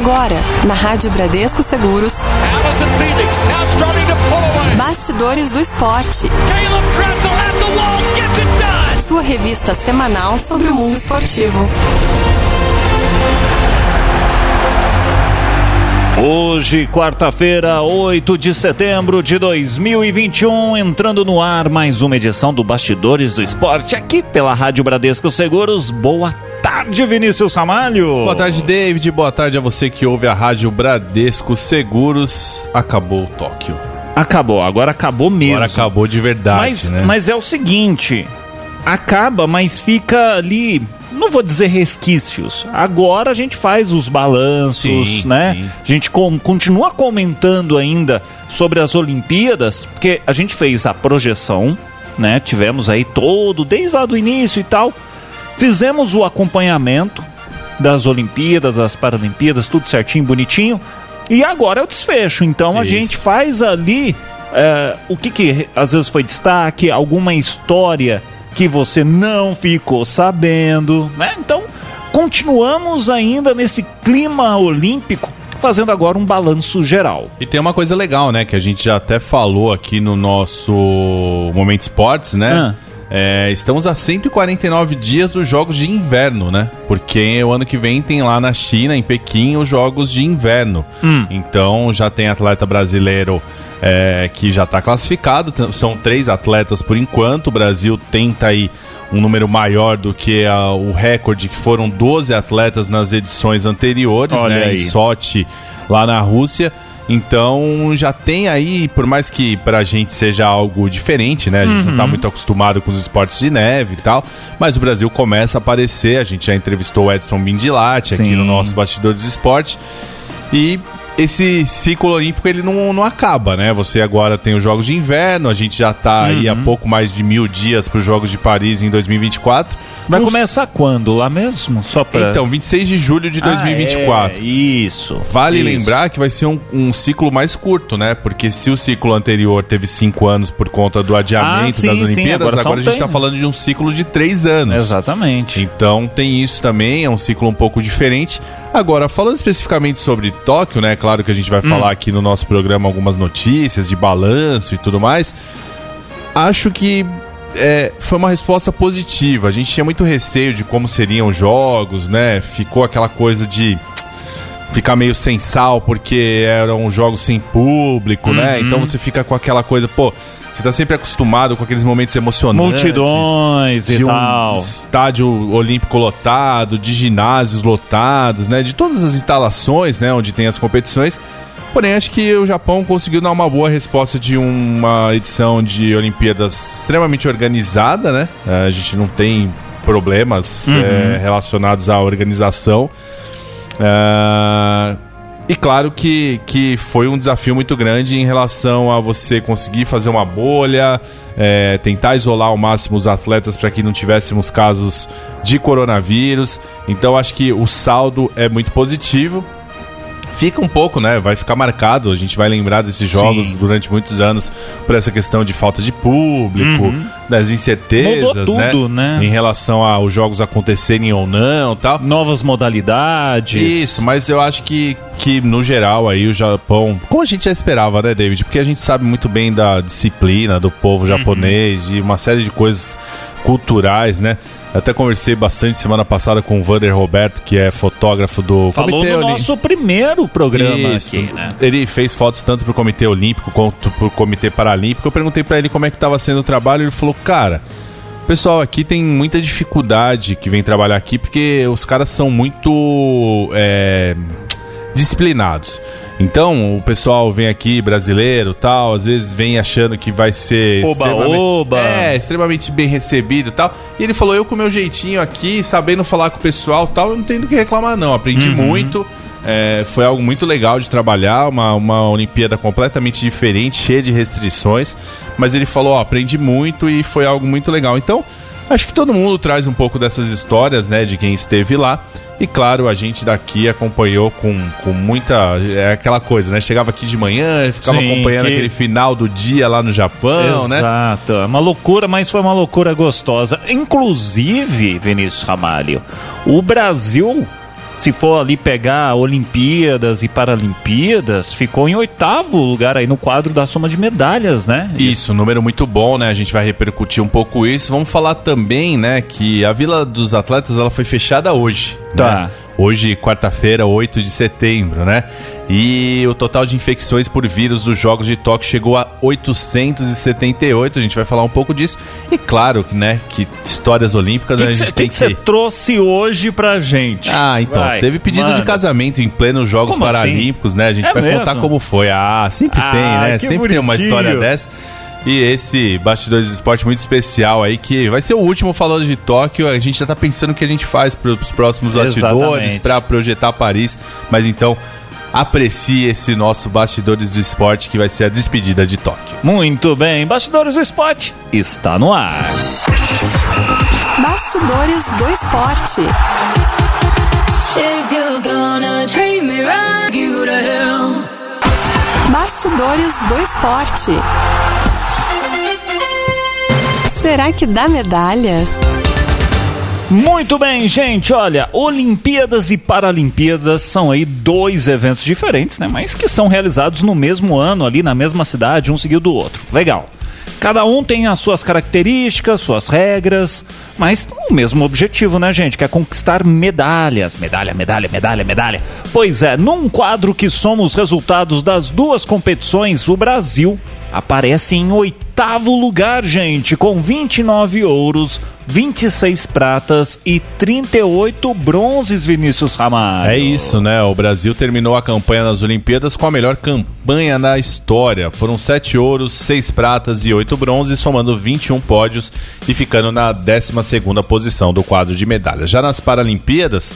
Agora, na Rádio Bradesco Seguros. Bastidores do Esporte. Sua revista semanal sobre o mundo esportivo. Hoje, quarta-feira, 8 de setembro de 2021, entrando no ar mais uma edição do Bastidores do Esporte, aqui pela Rádio Bradesco Seguros. Boa tarde, Vinícius Ramalho. Boa tarde, David. Boa tarde a você que ouve a Rádio Bradesco Seguros. Acabou o Tóquio. Acabou, agora acabou mesmo. Agora acabou de verdade, mas, né? Mas é o seguinte, acaba, mas fica ali não vou dizer resquícios. Agora a gente faz os balanços, sim, né? Sim. A gente com, continua comentando ainda sobre as Olimpíadas, porque a gente fez a projeção, né? Tivemos aí todo, desde lá do início e tal. Fizemos o acompanhamento das Olimpíadas, das Paralimpíadas, tudo certinho, bonitinho. E agora é o desfecho. Então Isso. a gente faz ali é, o que, que às vezes foi destaque, alguma história que você não ficou sabendo, né? Então, continuamos ainda nesse clima olímpico fazendo agora um balanço geral. E tem uma coisa legal, né, que a gente já até falou aqui no nosso Momento Esportes, né? Ah. É, estamos a 149 dias dos Jogos de Inverno, né? Porque o ano que vem tem lá na China, em Pequim, os Jogos de Inverno. Hum. Então já tem atleta brasileiro é, que já está classificado. São três atletas por enquanto. O Brasil tenta aí um número maior do que a, o recorde, que foram 12 atletas nas edições anteriores, Olha né? Aí. Em Sochi, lá na Rússia. Então já tem aí, por mais que pra gente seja algo diferente, né? A gente uhum. não tá uhum. muito acostumado com os esportes de neve e tal, mas o Brasil começa a aparecer. A gente já entrevistou o Edson Bindilati aqui no nosso Bastidor dos Esportes. E esse ciclo olímpico ele não, não acaba, né? Você agora tem os Jogos de Inverno, a gente já tá uhum. aí há pouco mais de mil dias para os Jogos de Paris em 2024. Vai começar quando? Lá mesmo? Só pra... Então, 26 de julho de 2024. Ah, é, isso. Vale isso. lembrar que vai ser um, um, ciclo mais curto, né? Porque se o ciclo anterior teve cinco anos por conta do adiamento ah, sim, das Olimpíadas, sim, agora, agora a gente está falando de um ciclo de três anos. Exatamente. Então tem isso também, é um ciclo um pouco diferente. Agora, falando especificamente sobre Tóquio, né? Claro que a gente vai hum. falar aqui no nosso programa algumas notícias de balanço e tudo mais. Acho que é, foi uma resposta positiva. A gente tinha muito receio de como seriam os jogos, né? Ficou aquela coisa de ficar meio sem sal porque eram jogos sem público, né? uhum. né? Então você fica com aquela coisa, pô, você tá sempre acostumado com aqueles momentos emocionantes. Multidões e tal. estádio olímpico lotado, de ginásios lotados, né? De todas as instalações, né? Onde tem as competições. Porém, acho que o Japão conseguiu dar uma boa resposta de uma edição de Olimpíadas extremamente organizada, né? É, a gente não tem problemas uhum. é, relacionados à organização. É, e claro que, que foi um desafio muito grande em relação a você conseguir fazer uma bolha, é, tentar isolar ao máximo os atletas para que não tivéssemos casos de coronavírus. Então acho que o saldo é muito positivo fica um pouco, né? Vai ficar marcado. A gente vai lembrar desses jogos Sim. durante muitos anos por essa questão de falta de público, uhum. das incertezas, né? tudo, né? né? Em relação aos jogos acontecerem ou não, tal. Novas modalidades. Isso, mas eu acho que que no geral aí o Japão, como a gente já esperava, né, David? Porque a gente sabe muito bem da disciplina do povo uhum. japonês uhum. e uma série de coisas culturais, né? Até conversei bastante semana passada com o Vander Roberto, que é fotógrafo do Falou Comitê no nosso primeiro programa Isso. aqui, né? Ele fez fotos tanto pro Comitê Olímpico quanto pro Comitê Paralímpico. Eu perguntei para ele como é que estava sendo o trabalho, ele falou: "Cara, o pessoal aqui tem muita dificuldade que vem trabalhar aqui porque os caras são muito é, disciplinados. Então, o pessoal vem aqui, brasileiro tal, às vezes vem achando que vai ser. Oba, extremamente, oba! É, extremamente bem recebido tal. E ele falou: eu com meu jeitinho aqui, sabendo falar com o pessoal tal, eu não tenho do que reclamar, não. Aprendi uhum. muito. É, foi algo muito legal de trabalhar, uma, uma Olimpíada completamente diferente, cheia de restrições. Mas ele falou: ó, aprendi muito e foi algo muito legal. Então, acho que todo mundo traz um pouco dessas histórias, né, de quem esteve lá. E claro, a gente daqui acompanhou com, com muita. É aquela coisa, né? Chegava aqui de manhã, ficava Sim, acompanhando que... aquele final do dia lá no Japão, Exato. né? Exato. É uma loucura, mas foi uma loucura gostosa. Inclusive, Vinícius Ramalho, o Brasil se for ali pegar Olimpíadas e Paralimpíadas, ficou em oitavo lugar aí no quadro da soma de medalhas, né? Isso, número muito bom, né? A gente vai repercutir um pouco isso. Vamos falar também, né, que a Vila dos Atletas ela foi fechada hoje. Tá. Né? Hoje, quarta-feira, 8 de setembro, né? E o total de infecções por vírus dos Jogos de Tóquio chegou a 878. A gente vai falar um pouco disso. E claro, né, que histórias olímpicas que a gente que tem que você trouxe hoje pra gente? Ah, então, Vai, teve pedido de casamento em plenos Jogos Como assim? Paralímpicos, né? A gente É vai contar mesmo? como foi. Ah, sempre Ah, tem, né? que Sempre tem uma bonitinho. história dessa. E esse bastidores de esporte muito especial aí, que vai ser o último falando de Tóquio. A gente já tá pensando o que a gente faz para os próximos bastidores, para projetar Paris. Mas então, aprecie esse nosso bastidores do esporte, que vai ser a despedida de Tóquio. Muito bem, Bastidores do Esporte está no ar. Bastidores do Esporte. If you're gonna treat me right, you to hell. Bastidores do Esporte. Será que dá medalha? Muito bem, gente. Olha, Olimpíadas e Paralimpíadas são aí dois eventos diferentes, né? Mas que são realizados no mesmo ano, ali na mesma cidade, um seguido do outro. Legal. Cada um tem as suas características, suas regras, mas o mesmo objetivo, né, gente? Que é conquistar medalhas. Medalha, medalha, medalha, medalha. Pois é, num quadro que soma os resultados das duas competições, o Brasil aparece em oitavo lugar, gente, com 29 ouros, 26 pratas e 38 bronzes, Vinícius Ramalho. É isso, né? O Brasil terminou a campanha nas Olimpíadas com a melhor campanha da história. Foram sete ouros, seis pratas e oito bronzes, somando 21 pódios e ficando na 12ª posição do quadro de medalhas. Já nas Paralimpíadas,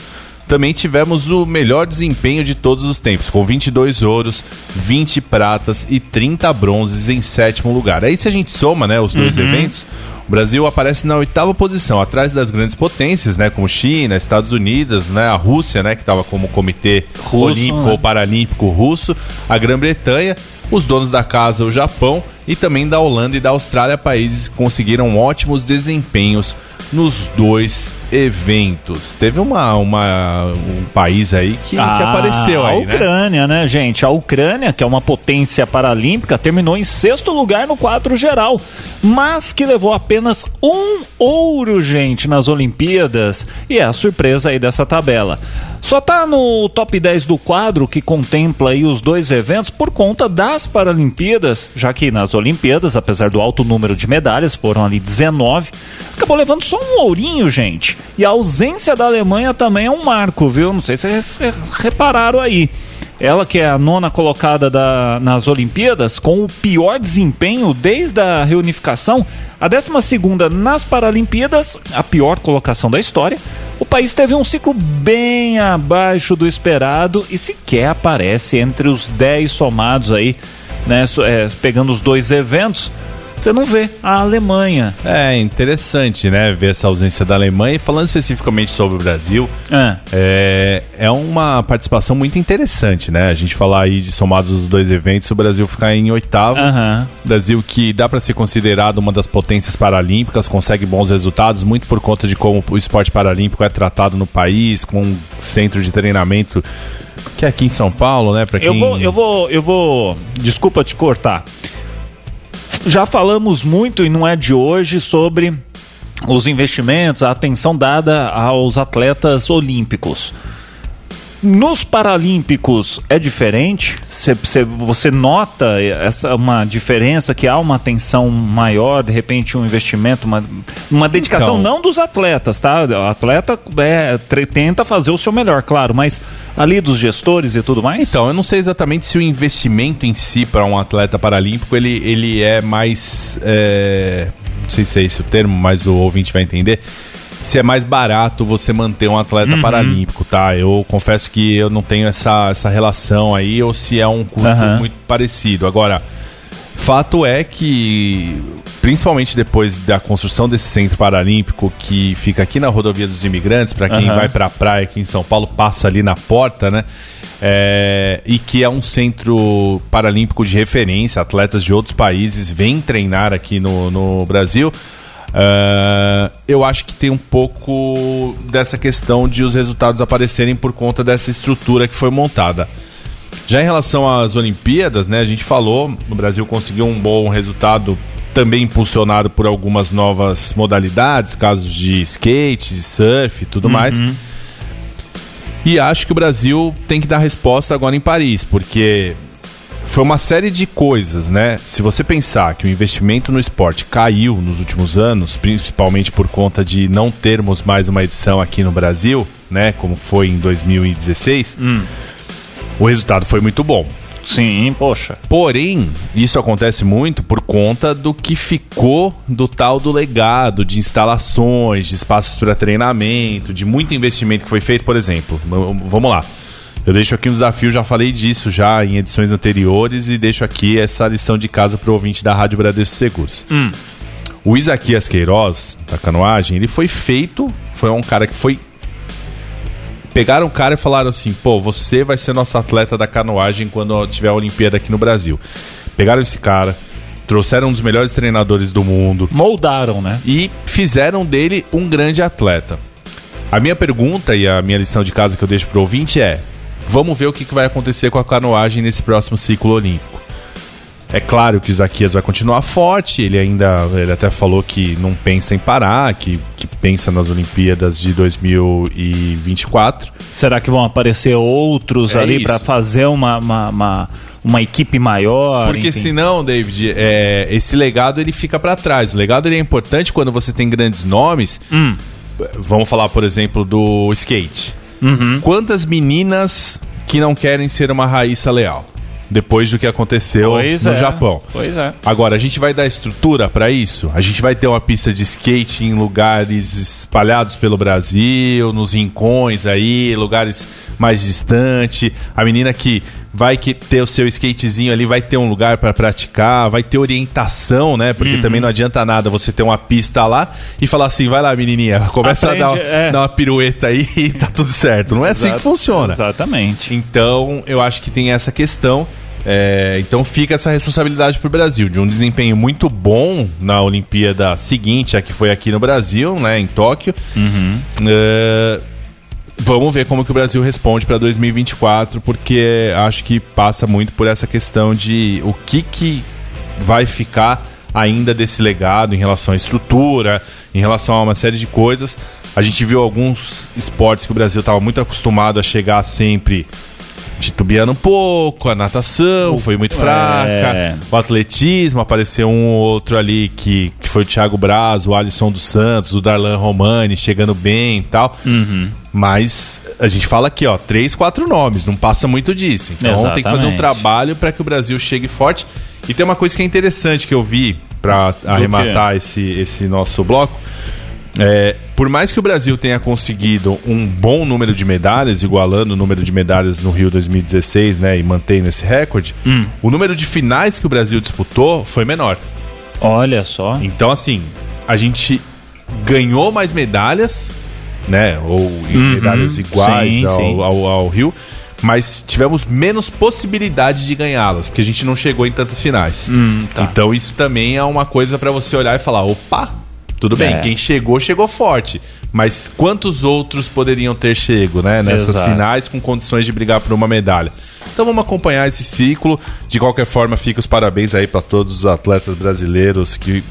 também tivemos o melhor desempenho de todos os tempos, com 22 ouros, 20 pratas e 30 bronzes em sétimo lugar. Aí se a gente soma, né, os dois eventos, o Brasil aparece na oitava posição, atrás das grandes potências, né, como China, Estados Unidos, né, a Rússia, né, que estava como comitê Russo, olímpico né? ou paralímpico russo, a Grã-Bretanha, os donos da casa, o Japão e também da Holanda e da Austrália, países que conseguiram ótimos desempenhos nos dois eventos. Teve uma, uma um país aí que, que apareceu Ah, a aí, né? Ucrânia, né? gente? A Ucrânia, que é uma potência paralímpica, terminou em sexto lugar no quadro geral, mas que levou apenas um ouro, gente, nas Olimpíadas. E é a surpresa aí dessa tabela. Só tá no top 10 do quadro que contempla aí os dois eventos por conta das Paralimpíadas, já que nas Olimpíadas, apesar do alto número de medalhas, foram ali 19, acabou levando só um ourinho, gente. E a ausência da Alemanha também é um marco, viu? Não sei se vocês repararam aí. Ela que é a nona colocada da- nas Olimpíadas, com o pior desempenho desde a reunificação, a décima segunda nas Paralimpíadas, a pior colocação da história. O país teve um ciclo bem abaixo do esperado e sequer aparece entre os 10 somados aí, né, é, pegando os dois eventos. Você não vê a Alemanha. É interessante, né, ver essa ausência da Alemanha. E falando especificamente sobre o Brasil, Ah, é, é uma participação muito interessante, né? A gente falar aí de somados os dois eventos, o Brasil ficar em oitavo. Aham. Brasil que dá para ser considerado uma das potências paralímpicas, consegue bons resultados, muito por conta de como o esporte paralímpico é tratado no país, com um centro de treinamento que é aqui em São Paulo, né? Quem Eu vou, eu vou, eu vou. Desculpa te cortar. Já falamos muito e não é de hoje sobre os investimentos, a atenção dada aos atletas olímpicos. Nos Paralímpicos é diferente? Cê- cê- você nota essa uma diferença que há uma atenção maior, de repente um investimento, uma, uma dedicação Então. não dos atletas, tá? O atleta é, tenta fazer o seu melhor, claro, mas ali dos gestores e tudo mais. Então, eu não sei exatamente se o investimento em si para um atleta paralímpico ele, ele é mais. é, não sei se é esse o termo, mas o ouvinte vai entender. Se é mais barato você manter um atleta Uhum. paralímpico, tá? Eu confesso que eu não tenho essa, essa relação aí, ou se é um custo Aham. muito parecido. Agora, fato é que, principalmente depois da construção desse centro paralímpico que fica aqui na rodovia dos imigrantes, para quem Aham. vai pra praia aqui em São Paulo, passa ali na porta, né? É, e que é um centro paralímpico de referência, atletas de outros países vêm treinar aqui no, no Brasil. Uh, eu acho que tem um pouco dessa questão de os resultados aparecerem por conta dessa estrutura que foi montada. Já em relação às Olimpíadas, né, a gente falou, o Brasil conseguiu um bom resultado também impulsionado por algumas novas modalidades, casos de skate, de surf e tudo uhum. mais. E acho que o Brasil tem que dar resposta agora em Paris, porque foi uma série de coisas, né? Se você pensar que o investimento no esporte caiu nos últimos anos, principalmente por conta de não termos mais uma edição aqui no Brasil, né? Como foi em 2016, hum. o resultado foi muito bom. Sim, poxa. Porém, isso acontece muito por conta do que ficou do tal do legado de instalações, de espaços para treinamento, de muito investimento que foi feito, por exemplo. Vamos lá. Eu deixo aqui um desafio, já falei disso já em edições anteriores e deixo aqui essa lição de casa para o ouvinte da Rádio Bradesco Seguros. Hum. O Isaquias Queiroz, da canoagem, ele foi feito, foi um cara que foi pegaram o cara e falaram assim: pô, você vai ser nosso atleta da canoagem quando tiver a Olimpíada aqui no Brasil. Pegaram esse cara, trouxeram um dos melhores treinadores do mundo. Moldaram, né? E fizeram dele um grande atleta. A minha pergunta e a minha lição de casa que eu deixo pro ouvinte é: Vamos ver o que, vai acontecer com a canoagem nesse próximo ciclo olímpico. É claro que o Isaquias vai continuar forte, ele ainda ele até falou que não pensa em parar, que, que pensa nas Olimpíadas de 2024. Será que vão aparecer outros é ali para fazer uma, uma, uma, uma, equipe maior? Porque enfim. senão, David, é, esse legado ele fica para trás. O legado ele é importante quando você tem grandes nomes. Hum. Vamos falar, por exemplo, do skate. Uhum. Quantas meninas que não querem ser uma Raíssa Leal? Depois do que aconteceu pois no é. Japão. Pois é. Agora, a gente vai dar estrutura para isso? A gente vai ter uma pista de skate em lugares espalhados pelo Brasil, nos rincões aí, lugares mais distantes. A menina que vai que ter o seu skatezinho ali, vai ter um lugar para praticar, vai ter orientação, né? Porque uhum. também não adianta nada você ter uma pista lá e falar assim, vai lá menininha, começa Aprende, a dar, é. dar, uma pirueta aí e tá tudo certo. Não é Exato, assim que funciona. Exatamente. Então, eu acho que tem essa questão. É, então fica essa responsabilidade para o Brasil de um desempenho muito bom na Olimpíada seguinte, a que foi aqui no Brasil, né, em Tóquio. Uhum. É, Vamos ver como que o Brasil responde para 2024, porque acho que passa muito por essa questão de o que, que vai ficar ainda desse legado em relação à estrutura, em relação a uma série de coisas. A gente viu alguns esportes que o Brasil estava muito acostumado a chegar sempre titubeando um pouco, a natação foi muito fraca, é. o atletismo apareceu um ou outro ali que, que foi o Thiago Braz, o Alisson dos Santos, o Darlan Romani chegando bem e tal. Uhum. Mas a gente fala aqui, ó, três, quatro nomes, não passa muito disso. Então Exatamente. tem que fazer um trabalho para que o Brasil chegue forte. E tem uma coisa que é interessante que eu vi para arrematar esse, esse nosso bloco é, por mais que o Brasil tenha conseguido um bom número de medalhas, igualando o número de medalhas no Rio 2016, né, e mantendo esse recorde, hum. o número de finais que o Brasil disputou foi menor. Olha só. Então, assim, a gente ganhou mais medalhas, né, ou uhum. medalhas iguais sim, ao, sim. Ao, ao Rio, mas tivemos menos possibilidade de ganhá-las, porque a gente não chegou em tantas finais. Hum, tá. Então isso também é uma coisa para você olhar e falar, opa, tudo bem, é. quem chegou, chegou forte. Mas quantos outros poderiam ter chego, né? Nessas Exato. finais com condições de brigar por uma medalha. Então vamos acompanhar esse ciclo. De qualquer forma, fica os parabéns aí para todos os atletas brasileiros que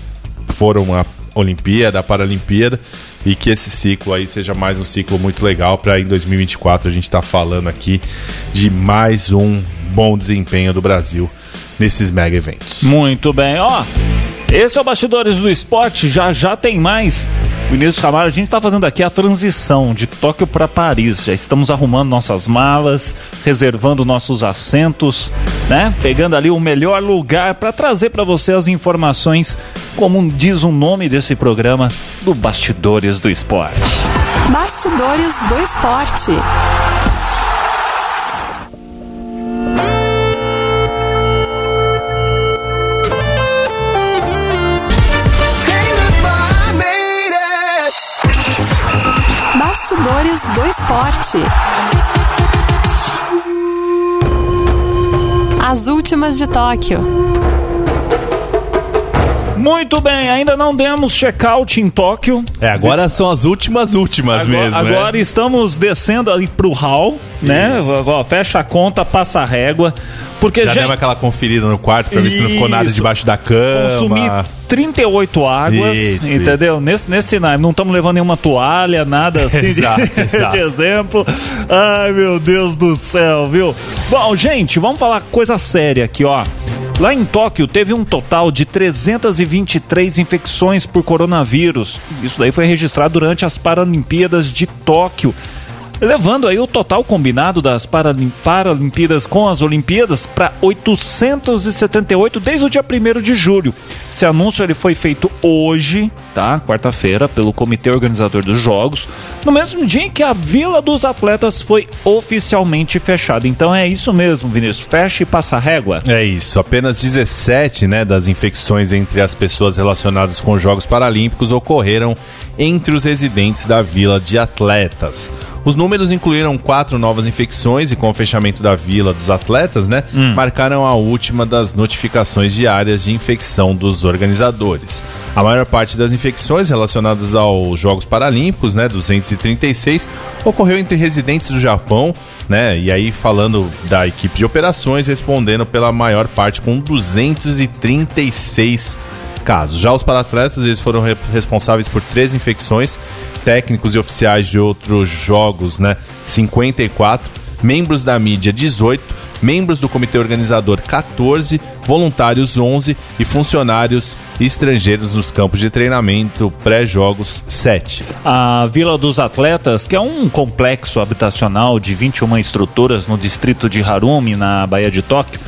foram à Olimpíada, à Paralimpíada. E que esse ciclo aí seja mais um ciclo muito legal para em 2024 a gente estar tá falando aqui de mais um bom desempenho do Brasil nesses mega eventos. Muito bem, ó. Esse é o Bastidores do Esporte, já já tem mais. Vinícius Ramalho, a gente está fazendo aqui a transição de Tóquio para Paris. Já estamos arrumando nossas malas, reservando nossos assentos, né? Pegando ali o melhor lugar para trazer para você as informações, como diz o nome desse programa, do Bastidores do Esporte. Bastidores do Esporte. Bastidores do Esporte. As últimas de Tóquio. Muito bem, ainda não demos check-out em Tóquio. É, agora são as últimas últimas agora, mesmo. Agora né? estamos descendo ali pro hall, né? Fecha a conta, passa a régua. Porque, Já gente, aquela conferida no quarto pra ver se não ficou nada debaixo da cama. Consumir 38 águas, isso, entendeu? Isso. Nesse, nesse não estamos levando nenhuma toalha, nada assim exato, de, exato. de exemplo. Ai, meu Deus do céu, viu? Bom, gente, vamos falar coisa séria aqui, ó. Lá em Tóquio teve um total de 323 infecções por coronavírus. Isso daí foi registrado durante as Paralimpíadas de Tóquio levando aí o total combinado das Paralimpíadas com as Olimpíadas para 878 desde o dia 1 de julho. Esse anúncio ele foi feito hoje, tá? Quarta-feira, pelo comitê organizador dos Jogos, no mesmo dia em que a Vila dos Atletas foi oficialmente fechada. Então é isso mesmo, Vinícius, fecha e passa a régua. É isso, apenas 17, né, das infecções entre as pessoas relacionadas com os Jogos Paralímpicos ocorreram entre os residentes da Vila de Atletas. Os números incluíram quatro novas infecções e com o fechamento da vila dos atletas, né, hum. marcaram a última das notificações diárias de infecção dos organizadores. A maior parte das infecções relacionadas aos Jogos Paralímpicos, né, 236, ocorreu entre residentes do Japão, né, e aí falando da equipe de operações, respondendo pela maior parte com 236 casos. Já os paratletas, eles foram re responsáveis por três infecções técnicos e oficiais de outros jogos, né? 54, membros da mídia 18, membros do comitê organizador 14, voluntários 11 e funcionários estrangeiros nos campos de treinamento pré-jogos 7. A Vila dos Atletas, que é um complexo habitacional de 21 estruturas no distrito de Harumi, na Baía de Tóquio,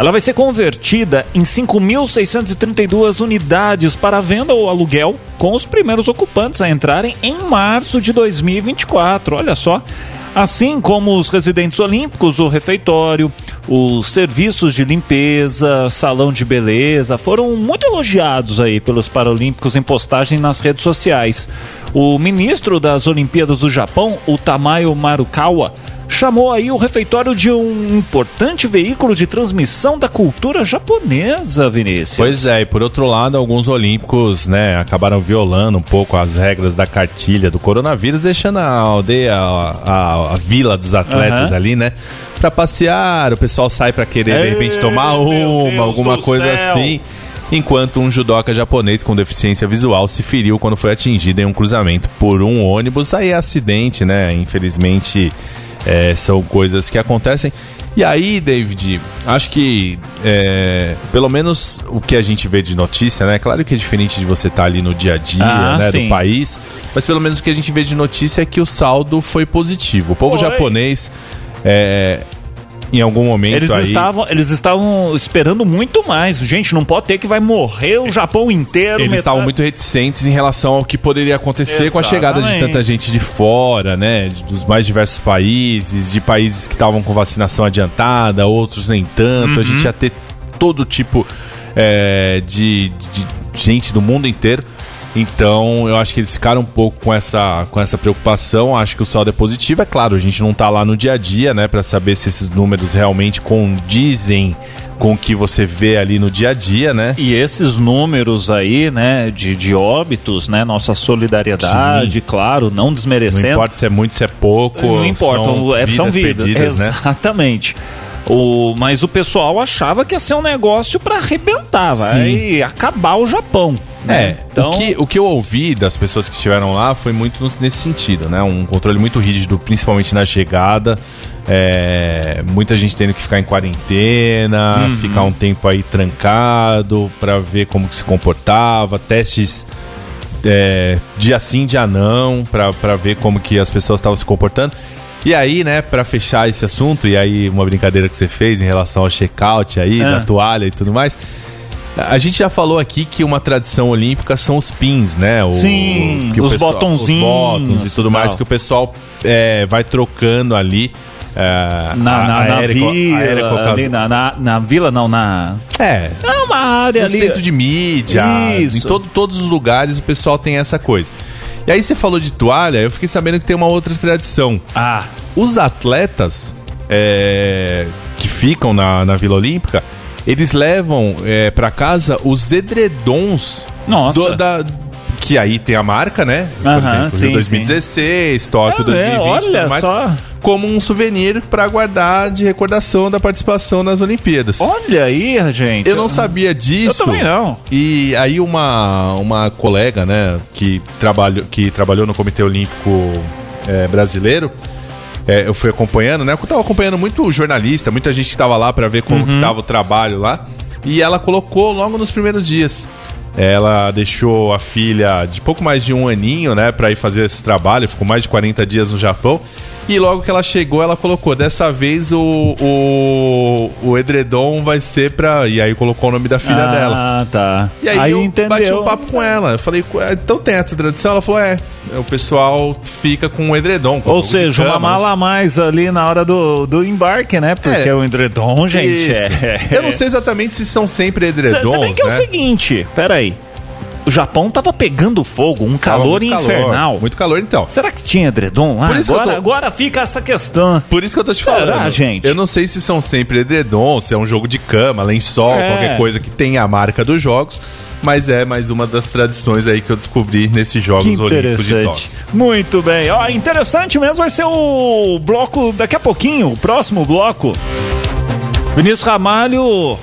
ela vai ser convertida em 5.632 unidades para venda ou aluguel, com os primeiros ocupantes a entrarem em março de 2024. Olha só. Assim como os residentes olímpicos, o refeitório, os serviços de limpeza, salão de beleza, foram muito elogiados aí pelos Paralímpicos em postagem nas redes sociais. O ministro das Olimpíadas do Japão, o Tamayo Marukawa, chamou aí o refeitório de um importante veículo de transmissão da cultura japonesa, Vinícius. Pois é, e por outro lado, alguns olímpicos, né, acabaram violando um pouco as regras da cartilha do coronavírus, deixando a aldeia, a, a, a vila dos atletas uhum. ali, né, para passear, o pessoal sai para querer Ei, de repente tomar uma, alguma coisa céu. assim enquanto um judoca japonês com deficiência visual se feriu quando foi atingido em um cruzamento por um ônibus. Aí é acidente, né? Infelizmente é, são coisas que acontecem. E aí, David, acho que é, pelo menos o que a gente vê de notícia, né? Claro que é diferente de você estar tá ali no dia a dia ah, né, do país, mas pelo menos o que a gente vê de notícia é que o saldo foi positivo. O povo foi. japonês é, em algum momento eles aí... estavam eles estavam esperando muito mais gente não pode ter que vai morrer o Japão inteiro eles metade... estavam muito reticentes em relação ao que poderia acontecer Exatamente. com a chegada de tanta gente de fora né dos mais diversos países de países que estavam com vacinação adiantada outros nem tanto uhum. a gente uhum. ia ter todo tipo é, de, de gente do mundo inteiro então, eu acho que eles ficaram um pouco com essa, com essa preocupação. Acho que o saldo é positivo. É claro, a gente não está lá no dia a dia, né, para saber se esses números realmente condizem com o que você vê ali no dia a dia, né? E esses números aí, né, de, de óbitos, né, nossa solidariedade, Sim. claro, não desmerecendo. Não importa se é muito, se é pouco. Não importa, são, é, vidas, são vidas. Perdidas, né? Exatamente. Né? O, mas o pessoal achava que ia ser um negócio para arrebentar, vai acabar o Japão. Né? É, então... o, que, o que eu ouvi das pessoas que estiveram lá foi muito nesse sentido, né? Um controle muito rígido, principalmente na chegada. É, muita gente tendo que ficar em quarentena, uhum. ficar um tempo aí trancado para ver como que se comportava, testes é, dia sim, dia não, para ver como que as pessoas estavam se comportando. E aí, né, para fechar esse assunto, e aí uma brincadeira que você fez em relação ao check-out aí, é. da toalha e tudo mais. A gente já falou aqui que uma tradição olímpica são os pins, né? O, Sim, os pessoal, botãozinhos. Os botões e tudo mais que o pessoal é, vai trocando ali. É, na, na, na vila, ali na, na, na, vila não, na... É. É uma área no ali. centro de mídia. Isso. Em todo, todos os lugares o pessoal tem essa coisa. E aí você falou de toalha, eu fiquei sabendo que tem uma outra tradição. Ah. Os atletas é, que ficam na, na Vila Olímpica, eles levam é, para casa os edredons Nossa. do- da, que aí tem a marca, né? Por Aham, exemplo, sim, Rio 2016, Tóquio É, 2020 olha tudo mais, só. como um souvenir para guardar de recordação da participação nas Olimpíadas. Olha aí, gente. Eu não sabia disso. Eu também não. E aí uma, uma colega, né, que, trabalho, que trabalhou no Comitê Olímpico é, Brasileiro, é, eu fui acompanhando, né? Eu tava acompanhando muito jornalista, muita gente que tava lá para ver como que Uhum. tava o trabalho lá. E ela colocou logo nos primeiros dias. Ela deixou a filha de pouco mais de um aninho, né, pra ir fazer esse trabalho, ficou mais de 40 dias no Japão. E logo que ela chegou, ela colocou: dessa vez o, o, o edredom vai ser pra. E aí colocou o nome da filha ah, dela. Ah, tá. E aí, eu entendeu. bati um papo com ela. Eu falei, "Ué, então tem essa tradição? Ela falou, é. O pessoal fica com o edredom. com Ou seja, uma mala a mais ali na hora do, do embarque, né? Porque É. o edredom, gente, é... Eu não sei exatamente se são sempre Se, edredons, se bem que é o né? seguinte, peraí. O Japão tava pegando fogo, um calor muito infernal. Muito calor, então. Será que tinha edredom lá? Por isso agora, tô- agora fica essa questão. Por isso que eu tô te Será, falando. gente? Eu não sei se são sempre edredons, se é um jogo de cama, lençol, É. qualquer coisa que tenha a marca dos jogos. Mas é mais uma das tradições aí que eu descobri nesses Jogos Olímpicos de. Tóquio. Muito bem. Ó, interessante mesmo vai ser o bloco daqui a pouquinho, o próximo bloco. Vinícius Ramalho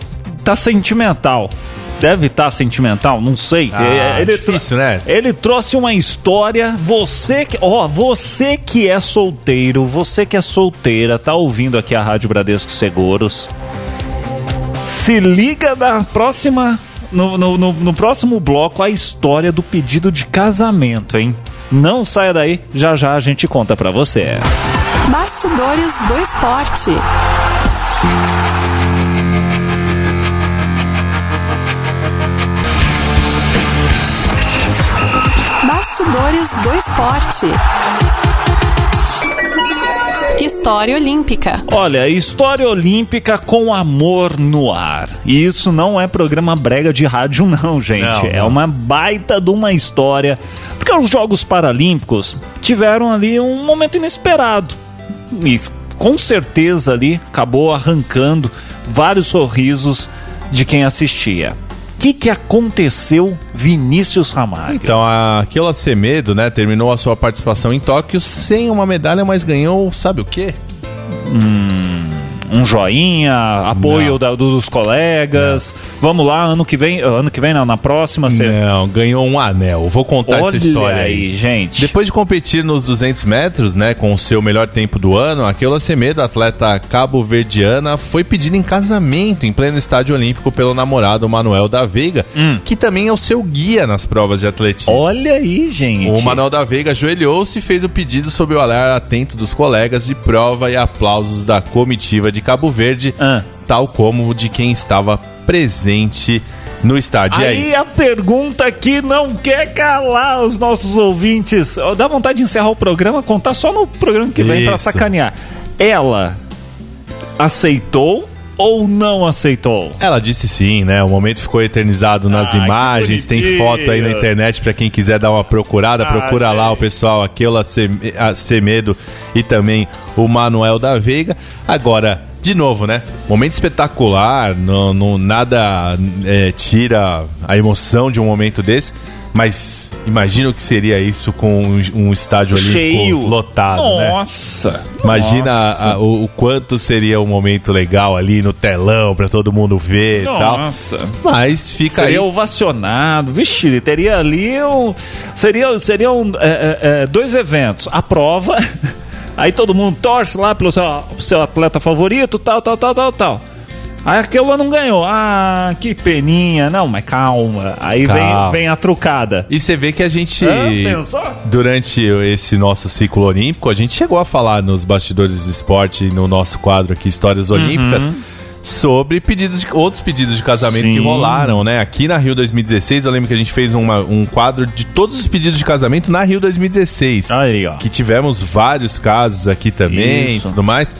tá sentimental. Deve estar sentimental, não sei. Ah, É, difícil, né? Ele trouxe uma história. Você que, ó, você que é solteiro, você que é solteira, tá ouvindo aqui a Rádio Bradesco Seguros. Se liga na próxima. No, no, no- no próximo bloco, a história do pedido de casamento, hein? Não saia daí, já já a gente conta pra você. Bastidores do esporte. Bastidores do esporte. História Olímpica. Olha, história olímpica com amor no ar. E isso não é programa brega de rádio, não, gente. Não, É não. uma baita de uma história. Porque os Jogos Paralímpicos tiveram ali um momento inesperado. E com certeza ali acabou arrancando vários sorrisos de quem assistia. Que, que aconteceu, Vinícius Ramalho? Então, a Keila Semedo, né, terminou a sua participação em Tóquio sem uma medalha, mas ganhou, sabe o quê? Um joinha, apoio Não. da- dos colegas. Vamos lá, ano que vem, ano que vem não, na próxima você Não, ganhou um anel. Vou contar Olha essa história aí. aí, gente. Depois de competir nos 200 metros, né, com o seu melhor tempo do ano, a Keila Semedo, atleta cabo-verdiana, foi pedida em casamento em pleno estádio olímpico pelo namorado Manuel da Veiga, que também é o seu guia nas provas de atletismo. Olha aí, gente. O Manuel da Veiga ajoelhou-se e fez o pedido sob o olhar atento dos colegas de prova e aplausos da comitiva de Cabo Verde, Ah. tal como o de quem estava presente no estádio. E Aí aí? a pergunta que não quer calar os nossos ouvintes. Dá vontade de encerrar o programa, contar só no programa que vem Isso. sacanear. Ela aceitou ou não aceitou? Ela disse sim, né? O momento ficou eternizado nas Ah, imagens. Tem foto aí na internet pra quem quiser dar uma procurada. Ah, Procura lá gente. o pessoal, Aquela Semedo e também o Manuel da Veiga. Agora, de novo, né? Momento espetacular. Não, não- nada é, tira a emoção de um momento desse. Mas imagina o que seria isso com um, um estádio Cheio. lotado, né? Nossa. Imagina Nossa. a- o, o quanto seria um momento legal ali no telão pra todo mundo ver e tal. Nossa. Mas fica Seria aí. ovacionado. Vixe, ele teria ali um. Seria, seriam é, é, é, dois eventos. A prova. Aí todo mundo torce lá pelo seu, seu atleta favorito, tal, tal, tal, tal, tal. Aí aquela não ganhou. Ah, que peninha. Não, mas calma. Aí vem, Calma. vem a trucada. E você vê que a gente? Pensou? durante esse nosso ciclo olímpico, a gente chegou a falar nos bastidores do esporte, no nosso quadro aqui, Histórias Olímpicas, sobre pedidos de- outros pedidos de casamento Sim. que rolaram, né? Aqui na Rio 2016, eu lembro que a gente fez uma- um quadro de todos os pedidos de casamento na Rio 2016. Aí, ó. Que tivemos vários casos aqui também e Isso. tudo mais.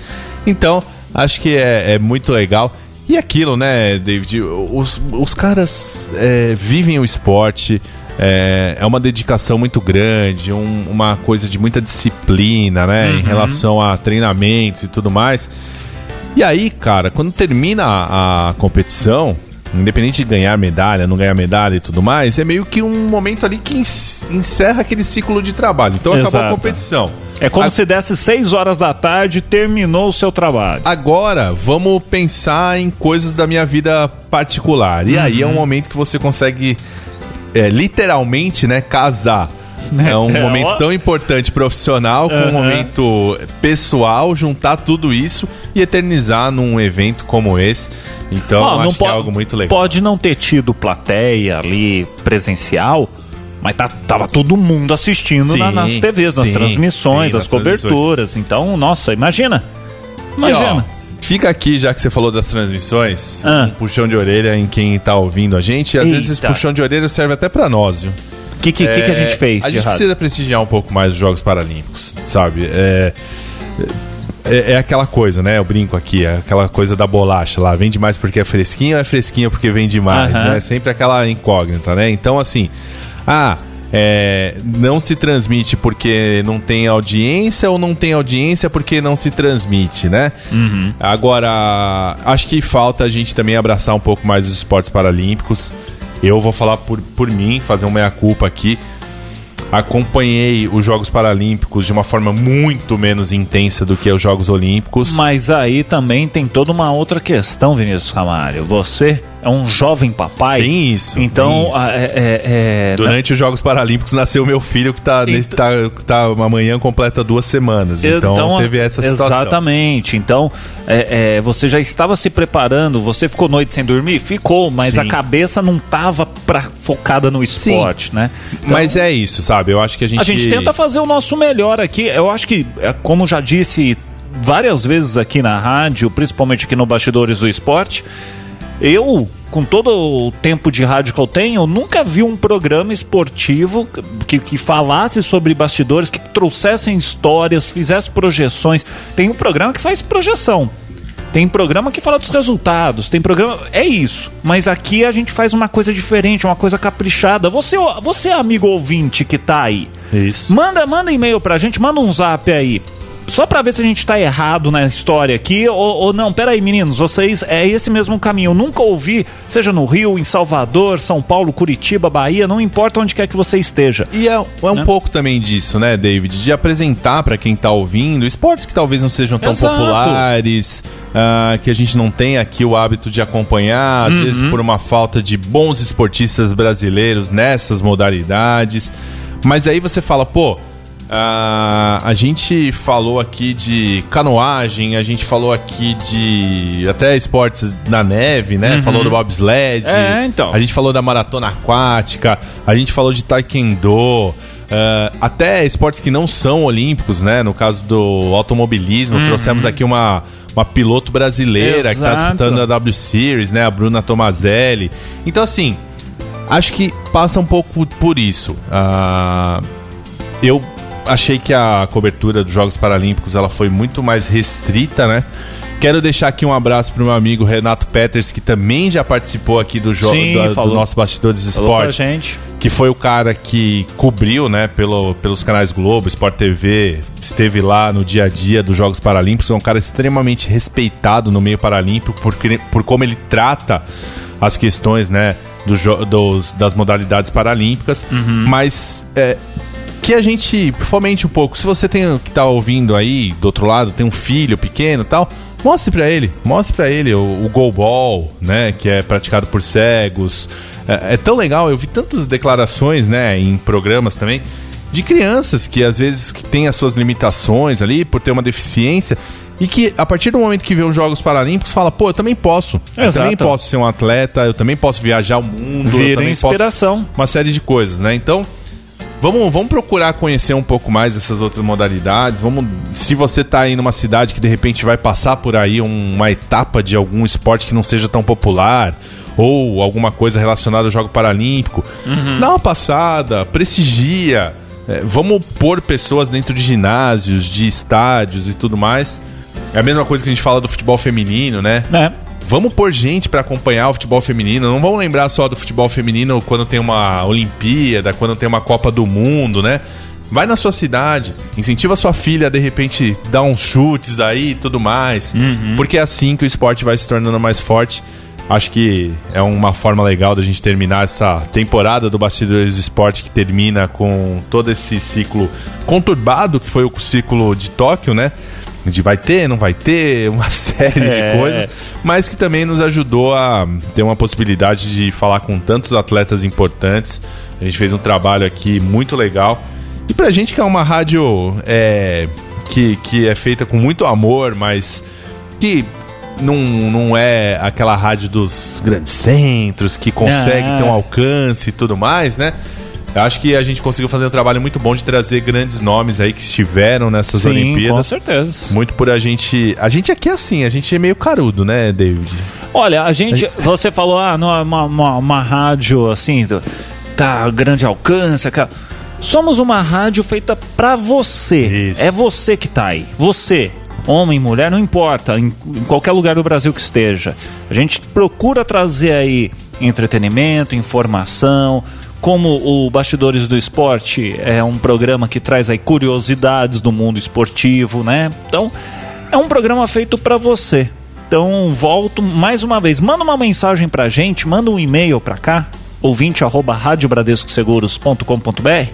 Então, acho que é, é muito legal. E aquilo, né, David? Os, os caras é, vivem o esporte. É, é uma dedicação muito grande, um- uma coisa de muita disciplina, né? Em relação a treinamentos e tudo mais. E aí, cara, quando termina a, a competição, independente de ganhar medalha, não ganhar medalha e tudo mais, é meio que um momento ali que encerra aquele ciclo de trabalho. Então Exato. acabou a competição. É como a... se desse 6 horas da tarde e terminou o seu trabalho. Agora, vamos pensar em coisas da minha vida particular. E uhum. aí é um momento que você consegue é, literalmente, né, casar. É um é, momento tão importante profissional com uhum. um momento pessoal, juntar tudo isso e eternizar num evento como esse. Então, acho que é algo muito legal. Pode não ter tido plateia ali presencial, mas tá, tava todo mundo assistindo sim, na, nas TVs, nas sim, transmissões, sim, nas coberturas. Transmissões. Então, nossa, imagina. Imagina. E, ó, Fica aqui, já que você falou das transmissões, ah. um puxão de orelha em quem tá ouvindo a gente. Às Eita. vezes esse puxão de orelha serve até para nós, viu? O que, que, é, que, a gente fez? A gente errado? precisa prestigiar um pouco mais os Jogos Paralímpicos, sabe? É, é, é, aquela coisa, né? Eu brinco aqui, é aquela coisa da bolacha lá. Vende mais porque é fresquinho ou é fresquinho porque vende mais, uh -huh. né? Sempre aquela incógnita, né? Então, assim, ah, é, não se transmite porque não tem audiência ou não tem audiência porque não se transmite, né? Uhum. Agora, acho que falta a gente também abraçar um pouco mais os esportes paralímpicos. Eu vou falar por, por mim, fazer uma meia-culpa aqui acompanhei os Jogos Paralímpicos de uma forma muito menos intensa do que os Jogos Olímpicos. Mas aí também tem toda uma outra questão, Vinícius Camário. Você é um jovem papai. Tem isso. Então, isso. É, é, é, durante os Jogos Paralímpicos nasceu meu filho que está então, tá, tá amanhã completa duas semanas. Então, então teve essa situação. Exatamente. Então, é, é, você já estava se preparando. Você ficou noite sem dormir? Ficou, mas Sim. a cabeça não estava focada no esporte, Sim. né? Então, mas é isso, sabe? Eu acho que a gente a gente tenta fazer o nosso melhor aqui. Eu acho que, como já disse várias vezes aqui na rádio, principalmente aqui no Bastidores do Esporte, eu, com todo o tempo de rádio que eu tenho, nunca vi um programa esportivo que, que falasse sobre bastidores, que trouxessem histórias, fizesse projeções. Tem um programa que faz projeção. Tem programa que fala dos resultados, tem programa. É isso. Mas aqui a gente faz uma coisa diferente, uma coisa caprichada. Você, você amigo ouvinte que tá aí. Isso. Manda, manda e-mail pra gente, manda um zap aí só para ver se a gente tá errado na história aqui, ou, ou não, peraí, meninos, vocês, é esse mesmo caminho. Eu nunca ouvi, seja no Rio, em Salvador, São Paulo, Curitiba, Bahia, não importa onde quer que você esteja. E é, é um né? pouco também disso, né, David? De apresentar para quem tá ouvindo esportes que talvez não sejam tão Exato. populares. Uh, que a gente não tem aqui o hábito de acompanhar, às uhum. vezes por uma falta de bons esportistas brasileiros nessas modalidades. Mas aí você fala, pô, Uh, a gente falou aqui de canoagem, a gente falou aqui de até esportes na neve, né? Uhum. Falou do bobsled. É, então. A gente falou da maratona aquática, a gente falou de taekwondo. Uh, até esportes que não são olímpicos, né? No caso do automobilismo, uhum. trouxemos aqui uma, uma piloto brasileira Exato. que está disputando a W Series, né? A Bruna Tomazelli. Então, assim, acho que passa um pouco por isso. Uh, eu achei que a cobertura dos Jogos Paralímpicos ela foi muito mais restrita, né? Quero deixar aqui um abraço para o meu amigo Renato Peters, que também já participou aqui do jogo do, do, nosso Bastidores Esporte. gente. Que foi o cara que cobriu, né, pelo, pelos canais Globo, Sport TV, esteve lá no dia a dia dos Jogos Paralímpicos. É um cara extremamente respeitado no meio paralímpico por, por como ele trata as questões, né, do, dos, das modalidades paralímpicas. Uhum. Mas é, que a gente fomente um pouco. Se você tem que tá ouvindo aí do outro lado, tem um filho pequeno, tal, mostre para ele, mostre para ele o, o goalball, né, que é praticado por cegos. É, é, tão legal, eu vi tantas declarações, né, em programas também de crianças que às vezes que têm as suas limitações ali por ter uma deficiência e que a partir do momento que vê os Jogos Paralímpicos fala, pô, eu também posso. Exato. Eu também posso ser um atleta, eu também posso viajar o mundo, Vira eu também inspiração. posso uma série de coisas, né? Então, Vamos, vamos procurar conhecer um pouco mais essas outras modalidades. Vamos, se você está aí numa cidade que de repente vai passar por aí uma etapa de algum esporte que não seja tão popular ou alguma coisa relacionada ao jogo paralímpico, uhum. dá uma passada, prestigia. É, vamos pôr pessoas dentro de ginásios, de estádios e tudo mais. É a mesma coisa que a gente fala do futebol feminino, né? É. Vamos pôr gente para acompanhar o futebol feminino. Não vamos lembrar só do futebol feminino quando tem uma Olimpíada, quando tem uma Copa do Mundo, né? vai na sua cidade, incentiva sua filha a de repente dar uns chutes aí e tudo mais. Uhum. Porque é assim que o esporte vai se tornando mais forte. Acho que é uma forma legal da gente terminar essa temporada do Bastidores do Esporte que termina com todo esse ciclo conturbado que foi o ciclo de Tóquio, né? De vai ter, não vai ter, uma série é. de coisas, mas que também nos ajudou a ter uma possibilidade de falar com tantos atletas importantes. A gente fez um trabalho aqui muito legal. E pra gente que é uma rádio é, que, que é feita com muito amor, mas que não, não é aquela rádio dos grandes centros que consegue é. ter um alcance e tudo mais, né? Eu acho que a gente conseguiu fazer um trabalho muito bom de trazer grandes nomes aí que estiveram nessas Sim, Olimpíadas. Com certeza. Muito por a gente. A gente aqui é assim, a gente é meio carudo, né, David? Olha, a gente. A gente... Você falou, ah, não, é uma, uma, uma rádio assim, tá grande alcance, aquela. Somos uma rádio feita para você. Isso. É você que tá aí. Você, homem, mulher, não importa, em, em qualquer lugar do Brasil que esteja. A gente procura trazer aí entretenimento, informação, como o Bastidores do Esporte é um programa que traz aí curiosidades do mundo esportivo, né? Então, é um programa feito para você. Então, volto mais uma vez, manda uma mensagem pra gente, manda um e-mail pra cá, ouvinte arroba radiobradescoseguros.com.br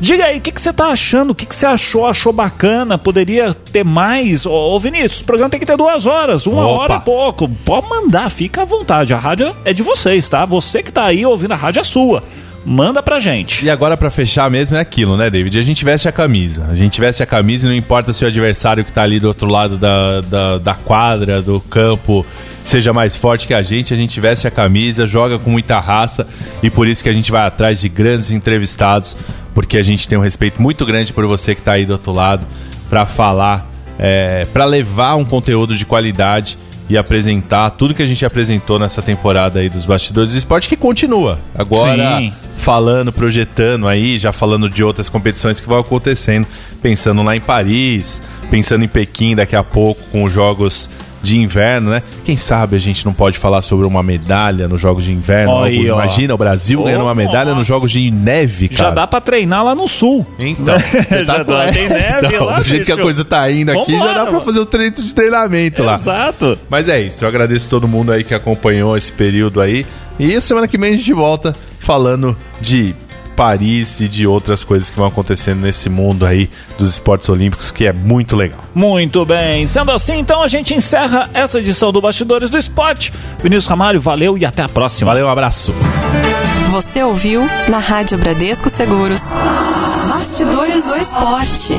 Diga aí, o que, que você tá achando? O que, que você achou? Achou bacana? Poderia ter mais? Ô, ô Vinícius, o programa tem que ter duas horas, uma Opa. hora é pouco. Pode mandar, fica à vontade. A rádio é de vocês, tá? Você que tá aí ouvindo a rádio é sua manda pra gente. E agora para fechar mesmo é aquilo, né, David? A gente veste a camisa. A gente veste a camisa e não importa se o adversário que tá ali do outro lado da, da, da quadra, do campo, seja mais forte que a gente, a gente veste a camisa, joga com muita raça e por isso que a gente vai atrás de grandes entrevistados porque a gente tem um respeito muito grande por você que está aí do outro lado para falar, é, para levar um conteúdo de qualidade e apresentar tudo que a gente apresentou nessa temporada aí dos bastidores do esporte que continua. Agora Sim. falando, projetando aí, já falando de outras competições que vão acontecendo, pensando lá em Paris, pensando em Pequim daqui a pouco com os jogos de inverno, né? Quem sabe a gente não pode falar sobre uma medalha nos Jogos de Inverno? Aí, Imagina o Brasil oh, ganhando uma medalha nos Jogos de neve, cara. Já dá pra treinar lá no sul. Então, já dá, tem neve então, lá, Do jeito bicho. que a coisa tá indo aqui, Vambora, já dá pra mano. fazer o treino de treinamento lá. Exato. Mas é isso, eu agradeço todo mundo aí que acompanhou esse período aí. E semana que vem a gente volta falando de Paris e de outras coisas que vão acontecendo nesse mundo aí dos esportes olímpicos, que é muito legal. Muito bem. Sendo assim, então a gente encerra essa edição do Bastidores do Esporte. Vinícius Ramalho, valeu e até a próxima. Valeu, um abraço. Você ouviu na Rádio Bradesco Seguros. Bastidores do Esporte.